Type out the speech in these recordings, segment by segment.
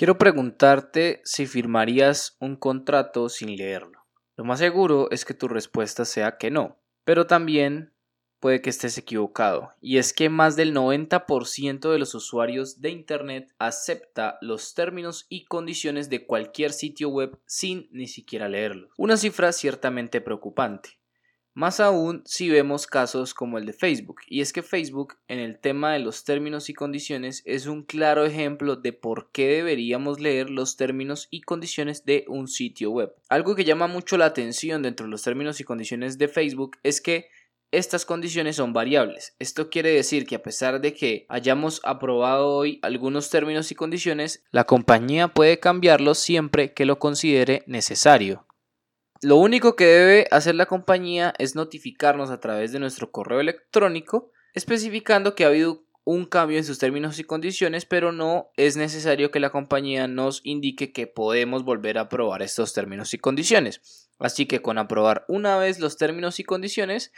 Quiero preguntarte si firmarías un contrato sin leerlo. Lo más seguro es que tu respuesta sea que no, pero también puede que estés equivocado, y es que más del 90% de los usuarios de Internet acepta los términos y condiciones de cualquier sitio web sin ni siquiera leerlos. Una cifra ciertamente preocupante. Más aún si vemos casos como el de Facebook, y es que Facebook en el tema de los términos y condiciones es un claro ejemplo de por qué deberíamos leer los términos y condiciones de un sitio web. Algo que llama mucho la atención dentro de los términos y condiciones de Facebook es que estas condiciones son variables. Esto quiere decir que a pesar de que hayamos aprobado hoy algunos términos y condiciones, la compañía puede cambiarlos siempre que lo considere necesario. Lo único que debe hacer la compañía es notificarnos a través de nuestro correo electrónico especificando que ha habido un cambio en sus términos y condiciones, pero no es necesario que la compañía nos indique que podemos volver a aprobar estos términos y condiciones. Así que con aprobar una vez los términos y condiciones,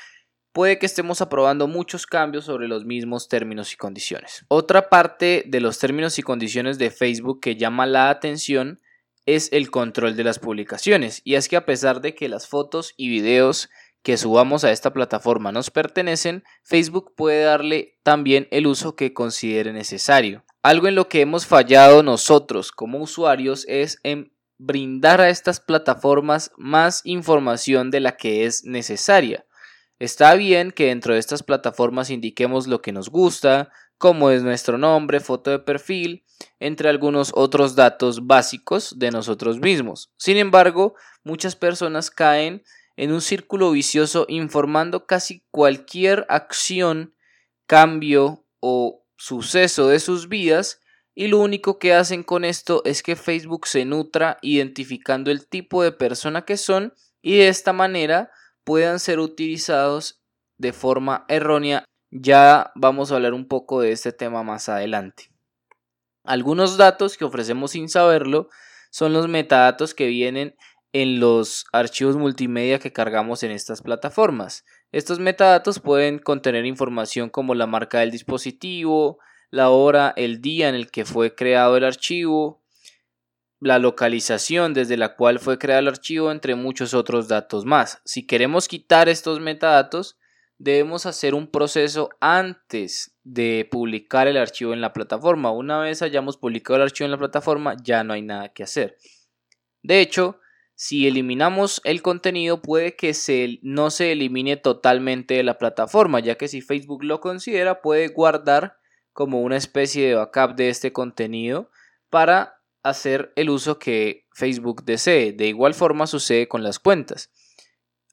puede que estemos aprobando muchos cambios sobre los mismos términos y condiciones. Otra parte de los términos y condiciones de Facebook que llama la atención es el control de las publicaciones. Y es que a pesar de que las fotos y videos que subamos a esta plataforma nos pertenecen, Facebook puede darle también el uso que considere necesario. Algo en lo que hemos fallado nosotros como usuarios es en brindar a estas plataformas más información de la que es necesaria. Está bien que dentro de estas plataformas indiquemos lo que nos gusta, como es nuestro nombre, foto de perfil, entre algunos otros datos básicos de nosotros mismos. Sin embargo, muchas personas caen en un círculo vicioso informando casi cualquier acción, cambio o suceso de sus vidas y lo único que hacen con esto es que Facebook se nutra identificando el tipo de persona que son y de esta manera puedan ser utilizados de forma errónea ya vamos a hablar un poco de este tema más adelante. Algunos datos que ofrecemos sin saberlo son los metadatos que vienen en los archivos multimedia que cargamos en estas plataformas. Estos metadatos pueden contener información como la marca del dispositivo, la hora, el día en el que fue creado el archivo, la localización desde la cual fue creado el archivo, entre muchos otros datos más. Si queremos quitar estos metadatos, debemos hacer un proceso antes de publicar el archivo en la plataforma. Una vez hayamos publicado el archivo en la plataforma, ya no hay nada que hacer. De hecho, si eliminamos el contenido, puede que se, no se elimine totalmente de la plataforma, ya que si Facebook lo considera, puede guardar como una especie de backup de este contenido para hacer el uso que Facebook desee. De igual forma sucede con las cuentas.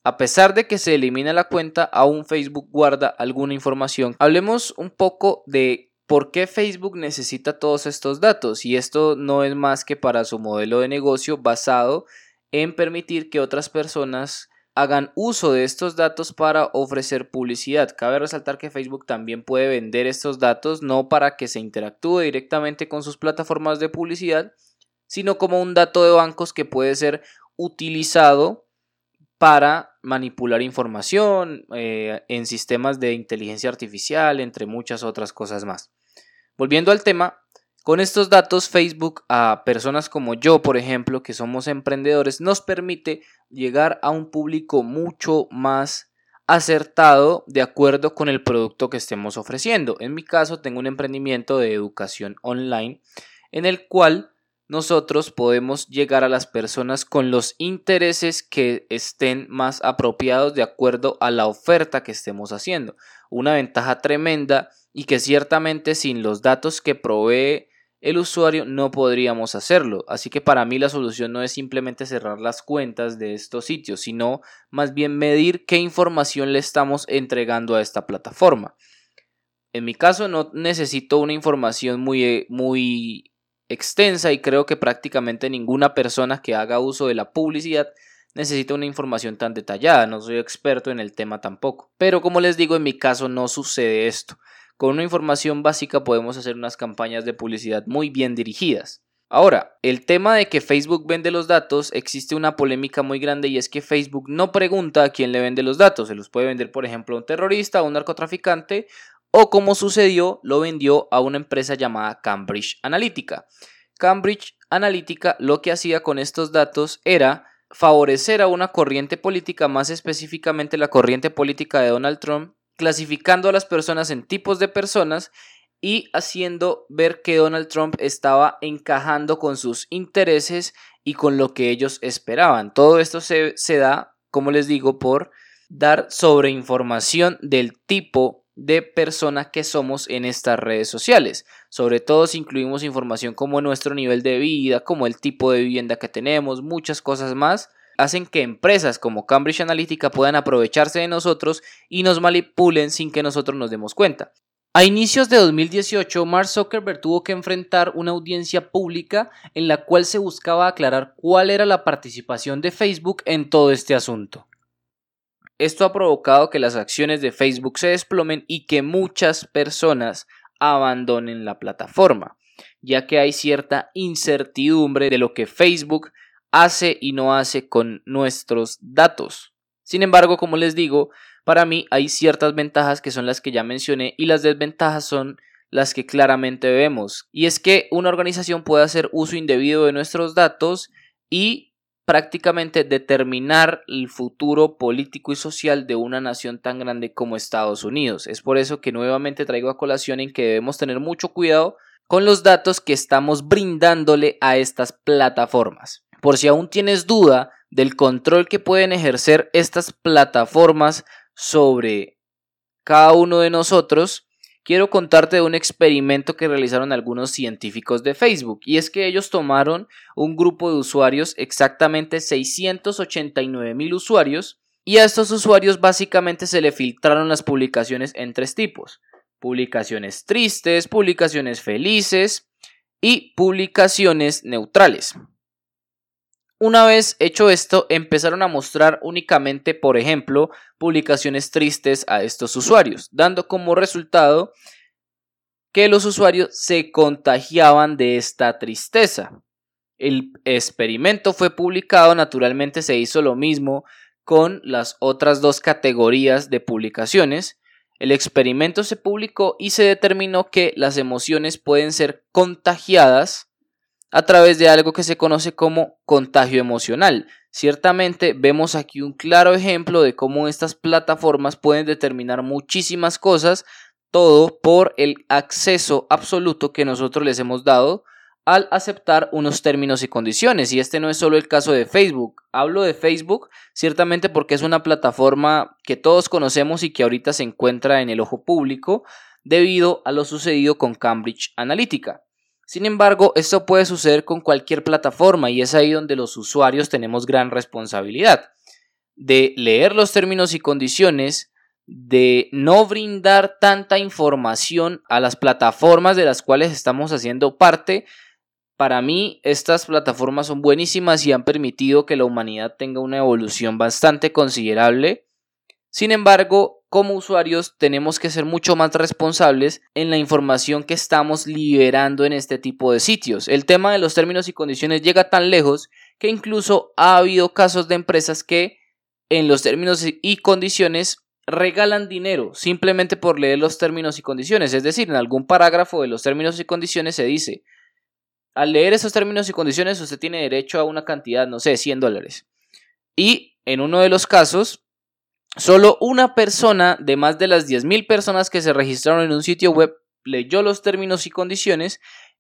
A pesar de que se elimina la cuenta, aún Facebook guarda alguna información. Hablemos un poco de por qué Facebook necesita todos estos datos y esto no es más que para su modelo de negocio basado en permitir que otras personas hagan uso de estos datos para ofrecer publicidad. Cabe resaltar que Facebook también puede vender estos datos no para que se interactúe directamente con sus plataformas de publicidad, sino como un dato de bancos que puede ser utilizado para manipular información eh, en sistemas de inteligencia artificial, entre muchas otras cosas más. Volviendo al tema, con estos datos Facebook a personas como yo, por ejemplo, que somos emprendedores, nos permite llegar a un público mucho más acertado de acuerdo con el producto que estemos ofreciendo. En mi caso, tengo un emprendimiento de educación online en el cual nosotros podemos llegar a las personas con los intereses que estén más apropiados de acuerdo a la oferta que estemos haciendo. Una ventaja tremenda y que ciertamente sin los datos que provee el usuario no podríamos hacerlo. Así que para mí la solución no es simplemente cerrar las cuentas de estos sitios, sino más bien medir qué información le estamos entregando a esta plataforma. En mi caso no necesito una información muy, muy extensa y creo que prácticamente ninguna persona que haga uso de la publicidad necesita una información tan detallada, no soy experto en el tema tampoco. Pero como les digo, en mi caso no sucede esto. Con una información básica podemos hacer unas campañas de publicidad muy bien dirigidas. Ahora, el tema de que Facebook vende los datos, existe una polémica muy grande y es que Facebook no pregunta a quién le vende los datos. Se los puede vender, por ejemplo, a un terrorista, a un narcotraficante o como sucedió, lo vendió a una empresa llamada Cambridge Analytica. Cambridge Analytica lo que hacía con estos datos era favorecer a una corriente política, más específicamente la corriente política de Donald Trump, clasificando a las personas en tipos de personas y haciendo ver que Donald Trump estaba encajando con sus intereses y con lo que ellos esperaban. Todo esto se, da, como les digo, por dar sobreinformación del tipo de persona que somos en estas redes sociales. Sobre todo si incluimos información como nuestro nivel de vida, como el tipo de vivienda que tenemos, muchas cosas más, hacen que empresas como Cambridge Analytica puedan aprovecharse de nosotros y nos manipulen sin que nosotros nos demos cuenta. A inicios de 2018, Mark Zuckerberg tuvo que enfrentar una audiencia pública en la cual se buscaba aclarar cuál era la participación de Facebook en todo este asunto. Esto ha provocado que las acciones de Facebook se desplomen y que muchas personas abandonen la plataforma, ya que hay cierta incertidumbre de lo que Facebook hace y no hace con nuestros datos. Sin embargo, como les digo, para mí hay ciertas ventajas que son las que ya mencioné y las desventajas son las que claramente vemos. Y es que una organización puede hacer uso indebido de nuestros datos y prácticamente determinar el futuro político y social de una nación tan grande como Estados Unidos. Es por eso que nuevamente traigo a colación en que debemos tener mucho cuidado con los datos que estamos brindándole a estas plataformas. Por si aún tienes duda del control que pueden ejercer estas plataformas sobre cada uno de nosotros, quiero contarte de un experimento que realizaron algunos científicos de Facebook y es que ellos tomaron un grupo de usuarios, exactamente 689 mil usuarios, y a estos usuarios básicamente se le filtraron las publicaciones en tres tipos. Publicaciones tristes, publicaciones felices y publicaciones neutrales. Una vez hecho esto, empezaron a mostrar únicamente, por ejemplo, publicaciones tristes a estos usuarios, dando como resultado que los usuarios se contagiaban de esta tristeza. El experimento fue publicado, naturalmente se hizo lo mismo con las otras dos categorías de publicaciones. El experimento se publicó y se determinó que las emociones pueden ser contagiadas a través de algo que se conoce como contagio emocional. Ciertamente vemos aquí un claro ejemplo de cómo estas plataformas pueden determinar muchísimas cosas, todo por el acceso absoluto que nosotros les hemos dado al aceptar unos términos y condiciones. Y este no es solo el caso de Facebook. Hablo de Facebook ciertamente porque es una plataforma que todos conocemos y que ahorita se encuentra en el ojo público debido a lo sucedido con Cambridge Analytica. Sin embargo, esto puede suceder con cualquier plataforma y es ahí donde los usuarios tenemos gran responsabilidad de leer los términos y condiciones, de no brindar tanta información a las plataformas de las cuales estamos haciendo parte. Para mí, estas plataformas son buenísimas y han permitido que la humanidad tenga una evolución bastante considerable. Sin embargo, como usuarios tenemos que ser mucho más responsables en la información que estamos liberando en este tipo de sitios. El tema de los términos y condiciones llega tan lejos que incluso ha habido casos de empresas que en los términos y condiciones regalan dinero simplemente por leer los términos y condiciones. Es decir, en algún parágrafo de los términos y condiciones se dice, al leer esos términos y condiciones usted tiene derecho a una cantidad, no sé, 100 dólares. Y en uno de los casos Solo una persona de más de las 10.000 personas que se registraron en un sitio web leyó los términos y condiciones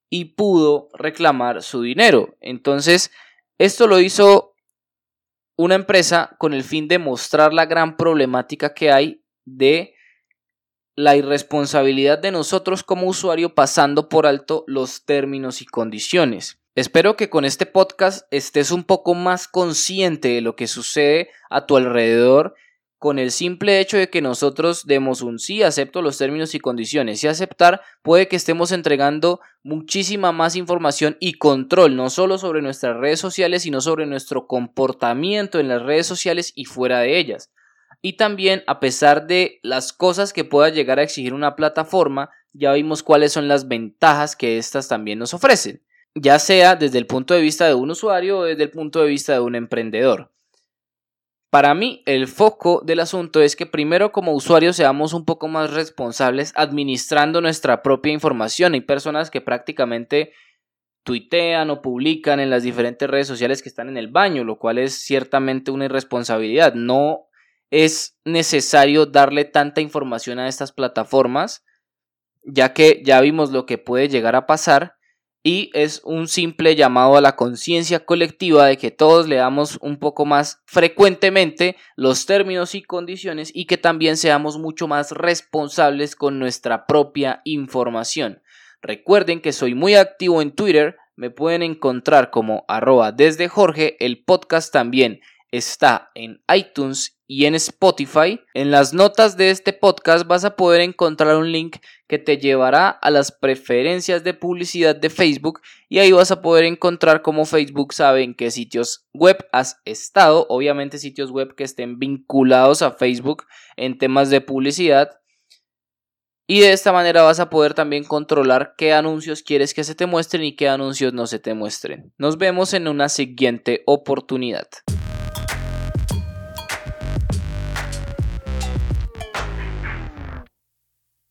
y pudo reclamar su dinero. Entonces, esto lo hizo una empresa con el fin de mostrar la gran problemática que hay de la irresponsabilidad de nosotros como usuario pasando por alto los términos y condiciones. Espero que con este podcast estés un poco más consciente de lo que sucede a tu alrededor con el simple hecho de que nosotros demos un sí, acepto los términos y condiciones y aceptar, puede que estemos entregando muchísima más información y control, no solo sobre nuestras redes sociales, sino sobre nuestro comportamiento en las redes sociales y fuera de ellas. Y también, a pesar de las cosas que pueda llegar a exigir una plataforma, ya vimos cuáles son las ventajas que éstas también nos ofrecen, ya sea desde el punto de vista de un usuario o desde el punto de vista de un emprendedor. Para mí, el foco del asunto es que primero como usuarios seamos un poco más responsables administrando nuestra propia información. Hay personas que prácticamente tuitean o publican en las diferentes redes sociales que están en el baño, lo cual es ciertamente una irresponsabilidad. No es necesario darle tanta información a estas plataformas, ya que ya vimos lo que puede llegar a pasar y es un simple llamado a la conciencia colectiva de que todos leamos un poco más frecuentemente los términos y condiciones y que también seamos mucho más responsables con nuestra propia información. Recuerden que soy muy activo en Twitter, me pueden encontrar como arroba desde Jorge, el podcast también está en iTunes y en Spotify. En las notas de este podcast vas a poder encontrar un link que te llevará a las preferencias de publicidad de Facebook y ahí vas a poder encontrar cómo Facebook sabe en qué sitios web has estado, obviamente sitios web que estén vinculados a Facebook en temas de publicidad y de esta manera vas a poder también controlar qué anuncios quieres que se te muestren y qué anuncios no se te muestren. Nos vemos en una siguiente oportunidad.